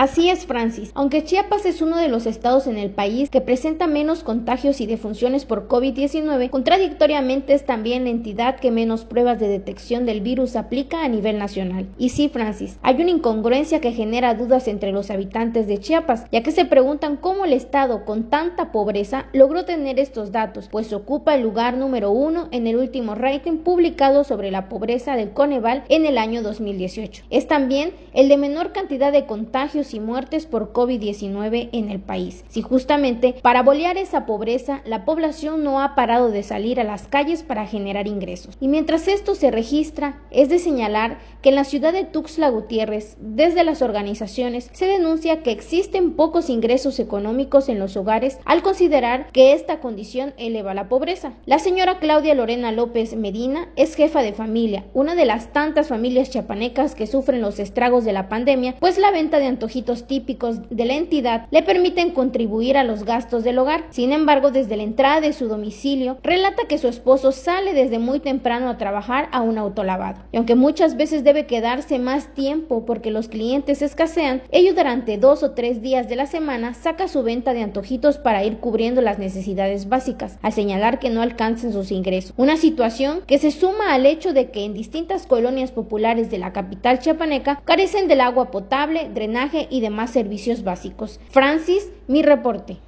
Así es, Francis. Aunque Chiapas es uno de los estados en el país que presenta menos contagios y defunciones por COVID-19, contradictoriamente es también la entidad que menos pruebas de detección del virus aplica a nivel nacional. Y sí, Francis, hay una incongruencia que genera dudas entre los habitantes de Chiapas, ya que se preguntan cómo el estado con tanta pobreza logró tener estos datos, pues ocupa el lugar número uno en el último rating publicado sobre la pobreza del Coneval en el año 2018. Es también el de menor cantidad de contagios y muertes por COVID-19 en el país. Si justamente para bolear esa pobreza, la población no ha parado de salir a las calles para generar ingresos. Y mientras esto se registra, es de señalar que en la ciudad de Tuxtla Gutiérrez, desde las organizaciones, se denuncia que existen pocos ingresos económicos en los hogares al considerar que esta condición eleva la pobreza. La señora Claudia Lorena López Medina es jefa de familia, una de las tantas familias chapanecas que sufren los estragos de la pandemia, pues la venta de antojitos típicos de la entidad le permiten contribuir a los gastos del hogar. Sin embargo, desde la entrada de su domicilio, relata que su esposo sale desde muy temprano a trabajar a un autolavado. Y aunque muchas veces debe quedarse más tiempo porque los clientes escasean, ello durante dos o tres días de la semana saca su venta de antojitos para ir cubriendo las necesidades básicas, al señalar que no alcancen sus ingresos. Una situación que se suma al hecho de que en distintas colonias populares de la capital chiapaneca carecen del agua potable, drenaje y demás servicios básicos. Francis, mi reporte.